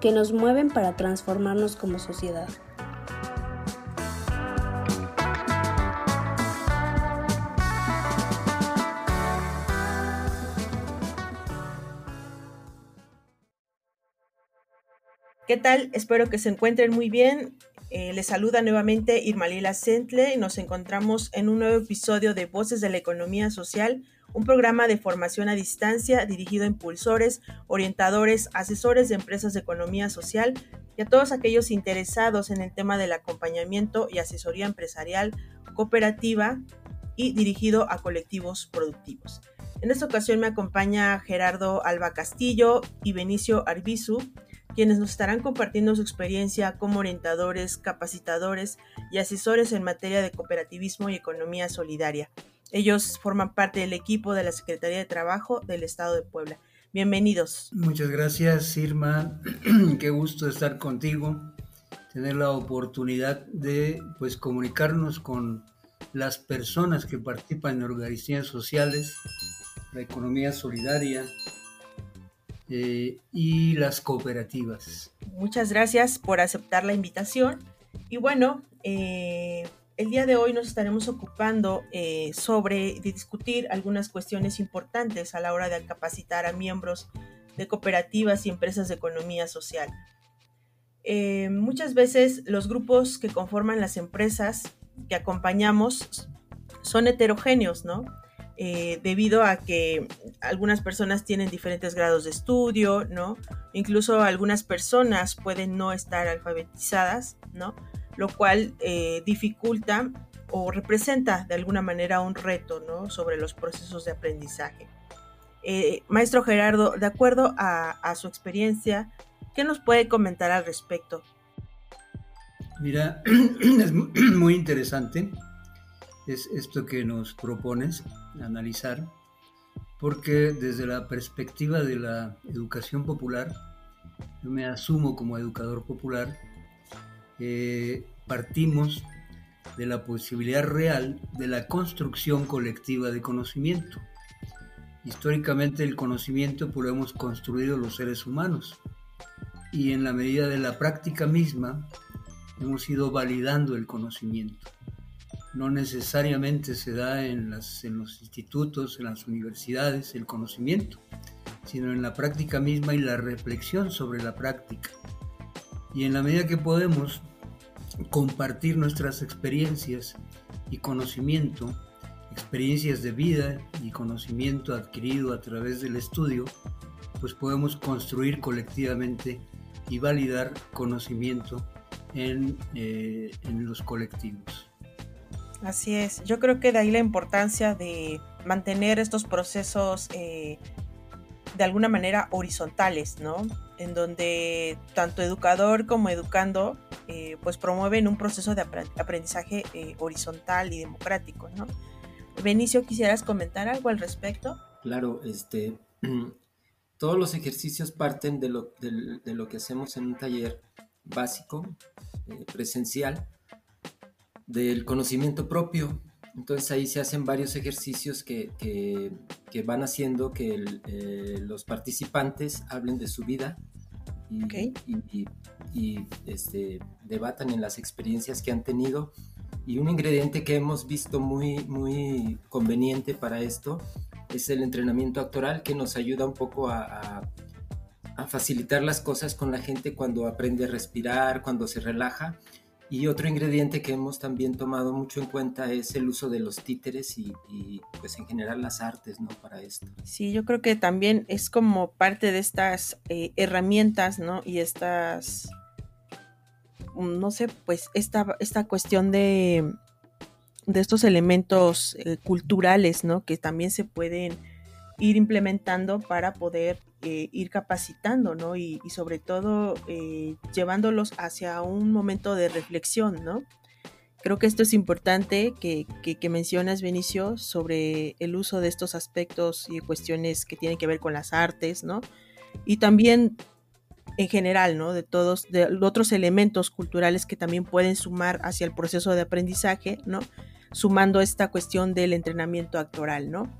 que nos mueven para transformarnos como sociedad. ¿Qué tal? Espero que se encuentren muy bien. Eh, les saluda nuevamente Irma Lila Sentle y nos encontramos en un nuevo episodio de Voces de la Economía Social, un programa de formación a distancia dirigido a impulsores, orientadores, asesores de empresas de economía social y a todos aquellos interesados en el tema del acompañamiento y asesoría empresarial, cooperativa y dirigido a colectivos productivos. En esta ocasión me acompaña Gerardo Alba Castillo y Benicio Arbizu, quienes nos estarán compartiendo su experiencia como orientadores, capacitadores y asesores en materia de cooperativismo y economía solidaria. Ellos forman parte del equipo de la Secretaría de Trabajo del Estado de Puebla. Bienvenidos. Muchas gracias, Irma. Qué gusto estar contigo, tener la oportunidad de pues comunicarnos con las personas que participan en organizaciones sociales, la economía solidaria, eh, y las cooperativas. Muchas gracias por aceptar la invitación. Y bueno, eh, el día de hoy nos estaremos ocupando eh, sobre discutir algunas cuestiones importantes a la hora de capacitar a miembros de cooperativas y empresas de economía social. muchas veces los grupos que conforman las empresas que acompañamos son heterogéneos, ¿no? Eh, debido a que algunas personas tienen diferentes grados de estudio, ¿no? Incluso algunas personas pueden no estar alfabetizadas, ¿no? Lo cual eh, dificulta o representa de alguna manera un reto, ¿no? Sobre los procesos de aprendizaje. Eh, maestro Gerardo, de acuerdo a, a su experiencia, ¿qué nos puede comentar al respecto? Mira, es muy interesante es esto que nos propones analizar, porque desde la perspectiva de la educación popular, yo me asumo como educador popular, eh, partimos de la posibilidad real de la construcción colectiva de conocimiento. Históricamente el conocimiento pues, lo hemos construido los seres humanos y en la medida de la práctica misma hemos ido validando el conocimiento no necesariamente se da en, las, en los institutos, en las universidades, el conocimiento, sino en la práctica misma y la reflexión sobre la práctica. Y en la medida que podemos compartir nuestras experiencias y conocimiento, experiencias de vida y conocimiento adquirido a través del estudio, pues podemos construir colectivamente y validar conocimiento en, eh, en los colectivos. Así es, yo creo que de ahí la importancia de mantener estos procesos eh, de alguna manera horizontales, ¿no? En donde tanto educador como educando eh, pues promueven un proceso de aprendizaje eh, horizontal y democrático, ¿no? Benicio, ¿quisieras comentar algo al respecto? Claro, este, todos los ejercicios parten de lo, de lo que hacemos en un taller básico, presencial, del conocimiento propio. Entonces ahí se hacen varios ejercicios que, que, van haciendo que eh, los participantes hablen de su vida y, y, este, debatan en las experiencias que han tenido. Y un ingrediente que hemos visto muy, muy conveniente para esto es el entrenamiento actoral que nos ayuda un poco a, a facilitar las cosas con la gente cuando aprende a respirar, cuando se relaja y otro ingrediente que hemos también tomado mucho en cuenta es el uso de los títeres y, pues en general las artes, ¿no? Para esto. Sí, yo creo que también es como parte de estas eh, herramientas, ¿no? Y estas, mm, no sé, pues esta, esta cuestión de, de estos elementos eh, culturales, ¿no? Que también se pueden ir implementando para poder eh, ir capacitando, ¿no? Y, sobre todo eh, llevándolos hacia un momento de reflexión, ¿no? Creo que esto es importante que, mencionas, Benicio, sobre el uso de estos aspectos y cuestiones que tienen que ver con las artes, ¿no? Y también en general, ¿no? De todos, de otros elementos culturales que también pueden sumar hacia el proceso de aprendizaje, ¿no? Sumando esta cuestión del entrenamiento actoral, ¿no?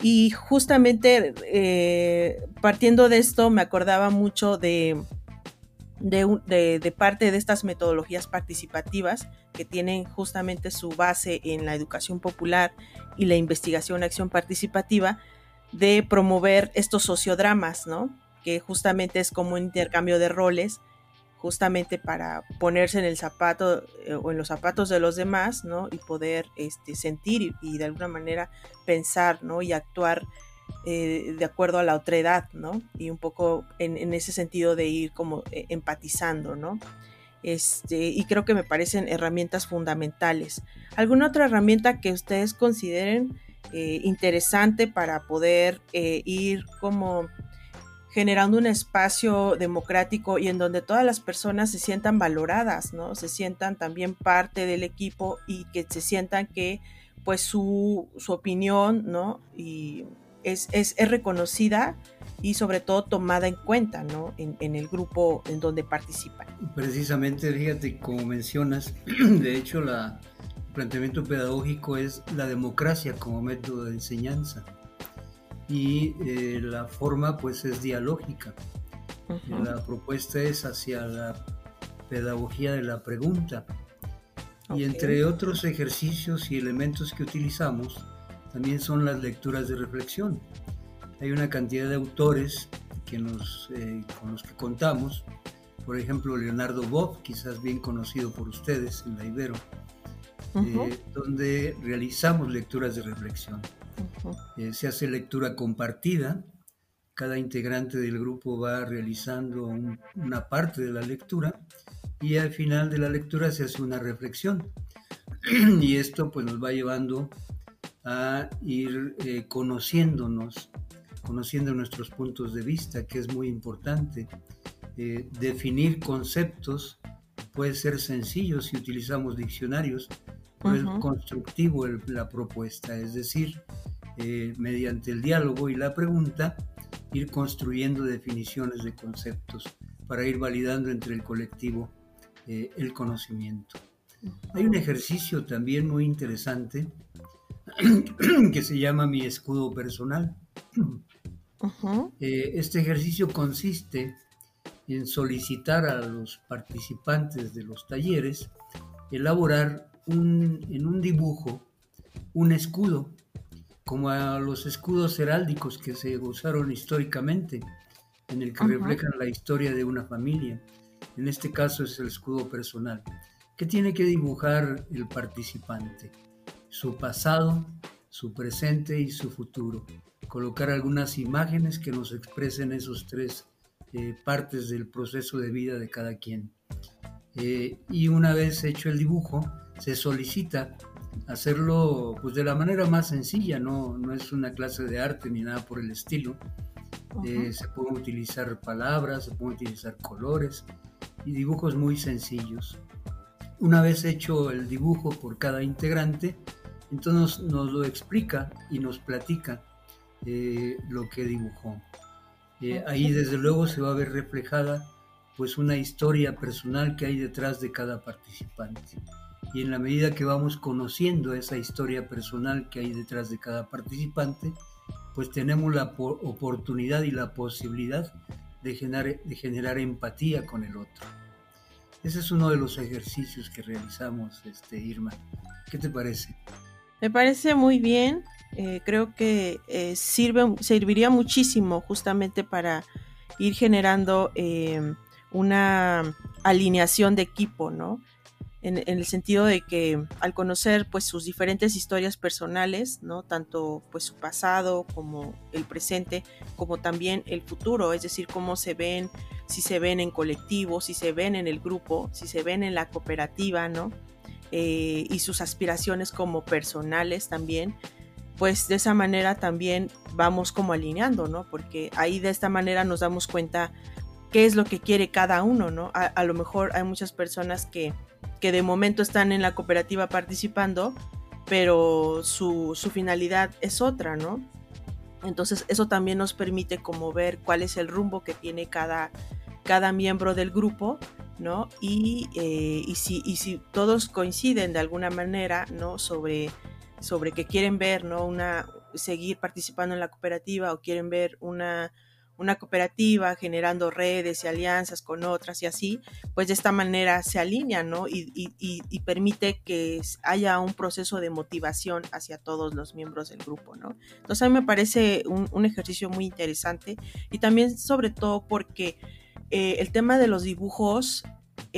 Y justamente eh, partiendo de esto me acordaba mucho de, de, parte de estas metodologías participativas que tienen justamente su base en la educación popular y la investigación acción participativa de promover estos sociodramas, ¿no? Que justamente es como un intercambio de roles justamente para ponerse en el zapato eh, o en los zapatos de los demás, ¿no? Y poder este, sentir y, de alguna manera pensar, ¿no? Y actuar eh, de acuerdo a la otra edad, ¿no? Y un poco en, ese sentido de ir como eh, empatizando, ¿no? Este, y creo que me parecen herramientas fundamentales. ¿Alguna otra herramienta que ustedes consideren interesante para poder ir como generando un espacio democrático y en donde todas las personas se sientan valoradas, ¿no? Se sientan también parte del equipo y que se sientan que pues su, opinión, ¿no? Y es, reconocida y sobre todo tomada en cuenta, ¿no? En, en, el grupo en donde participan. Precisamente, fíjate, como mencionas, de hecho la, el planteamiento pedagógico es la democracia como método de enseñanza y eh, la forma pues es dialógica. La propuesta es hacia la pedagogía de la pregunta. Y entre otros ejercicios y elementos que utilizamos, también son las lecturas de reflexión. Hay una cantidad de autores que nos, eh, con los que contamos, por ejemplo Leonardo Bob, quizás bien conocido por ustedes en la Ibero, eh, donde realizamos lecturas de reflexión. Eh, se hace lectura compartida, cada integrante del grupo va realizando una parte de la lectura y al final de la lectura se hace una reflexión. y esto pues nos va llevando a ir eh, conociéndonos, conociendo nuestros puntos de vista, que es muy importante. Eh, definir conceptos puede ser sencillo si utilizamos diccionarios, pero es constructivo la propuesta, es decir, eh, mediante el diálogo y la pregunta, ir construyendo definiciones de conceptos para ir validando entre el colectivo eh, el conocimiento. Hay un ejercicio también muy interesante que se llama mi escudo personal. Eh, este ejercicio consiste en solicitar a los participantes de los talleres elaborar en un dibujo un escudo como a los escudos heráldicos que se usaron históricamente, en el que reflejan la historia de una familia. En este caso es el escudo personal, que tiene que dibujar el participante, su pasado, su presente y su futuro. Colocar algunas imágenes que nos expresen esos tres eh, partes del proceso de vida de cada quien. Eh, y una vez hecho el dibujo, se solicita hacerlo pues de la manera más sencilla, no, no es una clase de arte ni nada por el estilo. Eh, se pueden utilizar palabras, se pueden utilizar colores y dibujos muy sencillos. Una vez hecho el dibujo por cada integrante, entonces nos lo explica y nos platica eh, lo que dibujó. Eh, ahí desde luego se va a ver reflejada pues una historia personal que hay detrás de cada participante y en la medida que vamos conociendo esa historia personal que hay detrás de cada participante, pues tenemos la oportunidad y la posibilidad de generar, de generar empatía con el otro. Ese es uno de los ejercicios que realizamos, este, Irma. ¿Qué te parece? Me parece muy bien. Eh, creo que eh, sirve, serviría muchísimo justamente para ir generando eh, una alineación de equipo, ¿no? en, el sentido de que al conocer pues sus diferentes historias personales, ¿no? Tanto pues su pasado como el presente, como también el futuro, es decir, cómo se ven, si se ven en colectivo, si se ven en el grupo, si se ven en la cooperativa, ¿no? Eh, y sus aspiraciones como personales también, pues de esa manera también vamos como alineando, ¿no? Porque ahí de esta manera nos damos cuenta qué es lo que quiere cada uno, ¿no? A, lo mejor hay muchas personas que, que, de momento están en la cooperativa participando, pero su, su finalidad es otra, ¿no? Entonces eso también nos permite como ver cuál es el rumbo que tiene cada, cada miembro del grupo, ¿no? Y, eh, y, si, y si todos coinciden de alguna manera, ¿no? Sobre, sobre que quieren ver, ¿no? Una, seguir participando en la cooperativa o quieren ver una, una cooperativa generando redes y alianzas con otras y así, pues de esta manera se alinea, ¿no? Y, permite que haya un proceso de motivación hacia todos los miembros del grupo, ¿no? Entonces a mí me parece un, ejercicio muy interesante y también sobre todo porque eh, el tema de los dibujos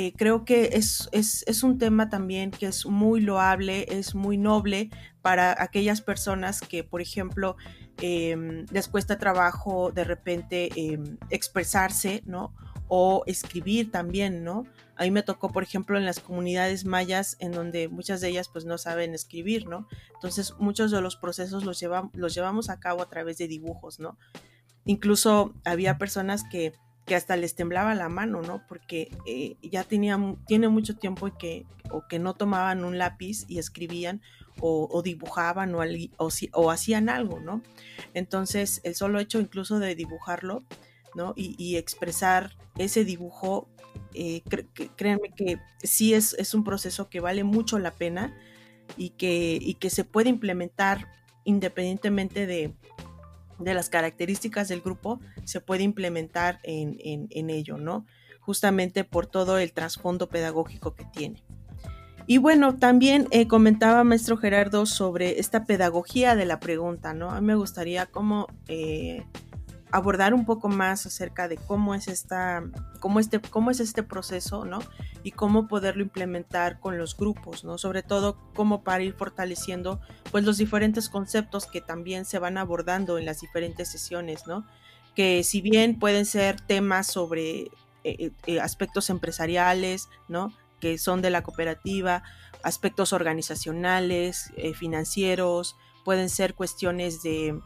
eh, creo que es, es, un tema también que es muy loable, es muy noble para aquellas personas que, por ejemplo, Em, les cuesta trabajo de repente em, expresarse, ¿no? O escribir también, ¿no? A mí me tocó, por ejemplo, en las comunidades mayas, en donde muchas de ellas pues no saben escribir, ¿no? Entonces muchos de los procesos los, los llevamos a cabo a través de dibujos, ¿no? Incluso había personas que, que hasta les temblaba la mano, ¿no? Porque eh, ya tenía, tiene mucho tiempo que, o que no tomaban un lápiz y escribían o, dibujaban o, hacían algo, ¿no? Entonces, el solo hecho incluso de dibujarlo, ¿no? Y, expresar ese dibujo, eh, créanme que sí es, es, un proceso que vale mucho la pena y que, y que se puede implementar independientemente de, de las características del grupo, se puede implementar en, en, ello, ¿no? Justamente por todo el trasfondo pedagógico que tiene. Y bueno, también eh, comentaba maestro Gerardo sobre esta pedagogía de la pregunta, ¿no? A mí me gustaría como eh, abordar un poco más acerca de cómo es esta, cómo este, cómo es este proceso, ¿no? Y cómo poderlo implementar con los grupos, ¿no? Sobre todo cómo para ir fortaleciendo, pues, los diferentes conceptos que también se van abordando en las diferentes sesiones, ¿no? Que si bien pueden ser temas sobre eh, aspectos empresariales, ¿no? que son de la cooperativa, aspectos organizacionales, eh, financieros, pueden ser cuestiones de,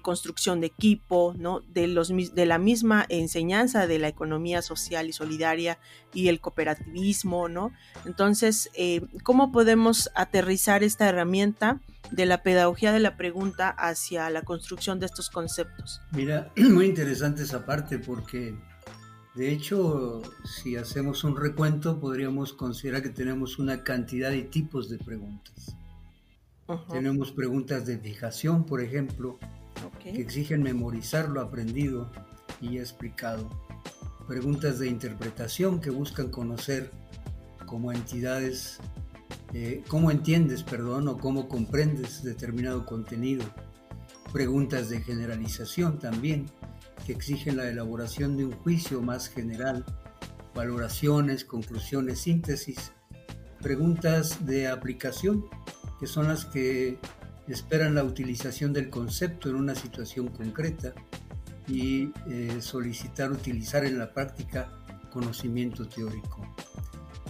construcción de equipo, ¿no? de, los, de la misma enseñanza de la economía social y solidaria y el cooperativismo. ¿no? Entonces, eh, ¿cómo podemos aterrizar esta herramienta de la pedagogía de la pregunta hacia la construcción de estos conceptos? Mira, muy interesante esa parte porque de hecho, si hacemos un recuento, podríamos considerar que tenemos una cantidad de tipos de preguntas. Tenemos preguntas de fijación, por ejemplo, que exigen memorizar lo aprendido y explicado. Preguntas de interpretación que buscan conocer como entidades, eh, cómo entiendes, perdón, o cómo comprendes determinado contenido. Preguntas de generalización también, que exigen la elaboración de un juicio más general, valoraciones, conclusiones, síntesis, preguntas de aplicación, que son las que esperan la utilización del concepto en una situación concreta y eh, solicitar utilizar en la práctica conocimiento teórico.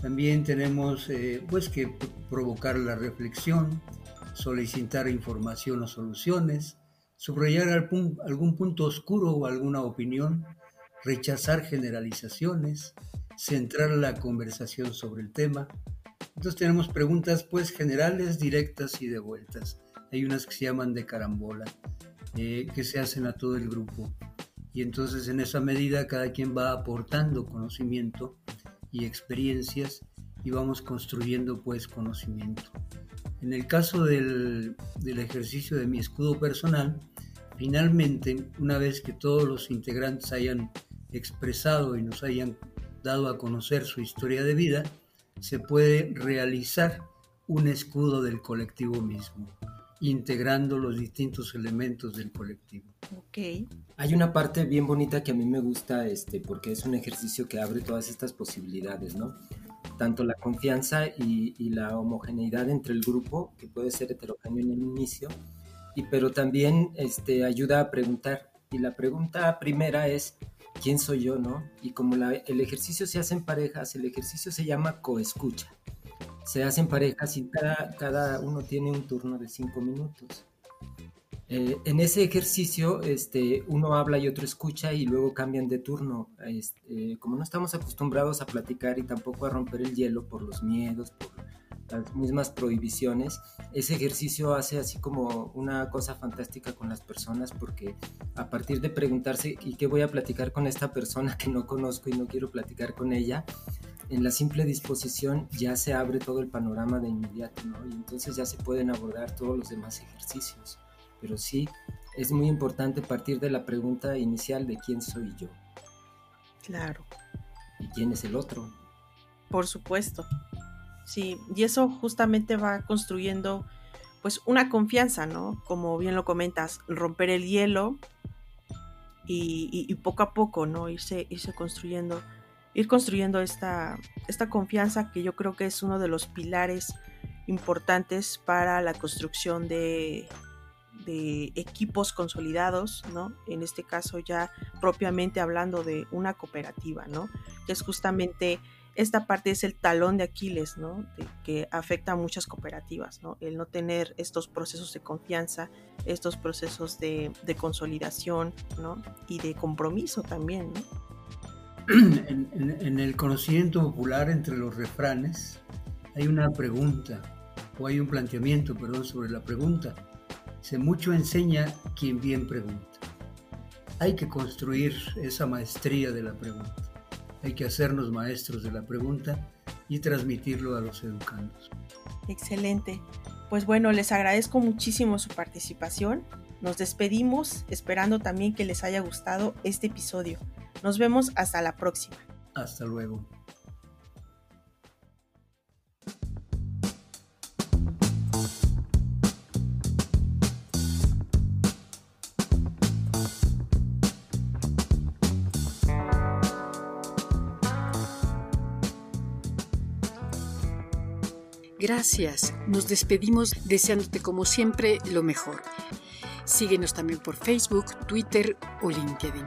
También tenemos eh, pues que provocar la reflexión, solicitar información o soluciones, subrayar algún, punto oscuro o alguna opinión, rechazar generalizaciones, centrar la conversación sobre el tema. Entonces tenemos preguntas pues generales, directas y de vueltas. Hay unas que se llaman de carambola, eh, que se hacen a todo el grupo. Y entonces en esa medida cada quien va aportando conocimiento y experiencias y vamos construyendo pues conocimiento. En el caso del, ejercicio de mi escudo personal, finalmente, una vez que todos los integrantes hayan expresado y nos hayan dado a conocer su historia de vida, se puede realizar un escudo del colectivo mismo, integrando los distintos elementos del colectivo. Okay. Hay una parte bien bonita que a mí me gusta, este, porque es un ejercicio que abre todas estas posibilidades, ¿no? tanto la confianza y, la homogeneidad entre el grupo, que puede ser heterogéneo en el inicio, y, pero también este, ayuda a preguntar. Y la pregunta primera es, ¿quién soy yo? ¿no? Y como el ejercicio se hace en parejas, el ejercicio se llama coescucha. Se hace en parejas y cada, cada uno tiene un turno de cinco minutos. Eh, en ese ejercicio, este, uno habla y otro escucha y luego cambian de turno. Este, como no estamos acostumbrados a platicar y tampoco a romper el hielo por los miedos, por las mismas prohibiciones, ese ejercicio hace así como una cosa fantástica con las personas porque a partir de preguntarse ¿y qué voy a platicar con esta persona que no conozco y no quiero platicar con ella? En la simple disposición ya se abre todo el panorama de inmediato, ¿no? Y entonces ya se pueden abordar todos los demás ejercicios pero sí es muy importante partir de la pregunta inicial de quién soy yo. Claro. ¿Y quién es el otro? Por supuesto. Sí, y eso justamente va construyendo pues una confianza, ¿no? Como bien lo comentas, romper el hielo y, poco a poco, ¿no? Irse, irse construyendo, ir construyendo esta, esta confianza que yo creo que es uno de los pilares importantes para la construcción de, equipos consolidados, ¿no? En este caso ya propiamente hablando de una cooperativa, ¿no? Que es justamente esta parte es el talón de Aquiles, ¿no? que afecta a muchas cooperativas, ¿no? El no tener estos procesos de confianza, estos procesos de, consolidación, ¿no? Y de compromiso también. en, el conocimiento popular entre los refranes hay una pregunta, o hay un planteamiento, perdón, sobre la pregunta se mucho enseña quien bien pregunta. Hay que construir esa maestría de la pregunta. Hay que hacernos maestros de la pregunta y transmitirlo a los educandos. Excelente. Pues bueno, les agradezco muchísimo su participación. Nos despedimos esperando también que les haya gustado este episodio. Nos vemos hasta la próxima. Hasta luego. Gracias. Nos despedimos deseándote como siempre lo mejor. Síguenos también por Facebook, Twitter o LinkedIn.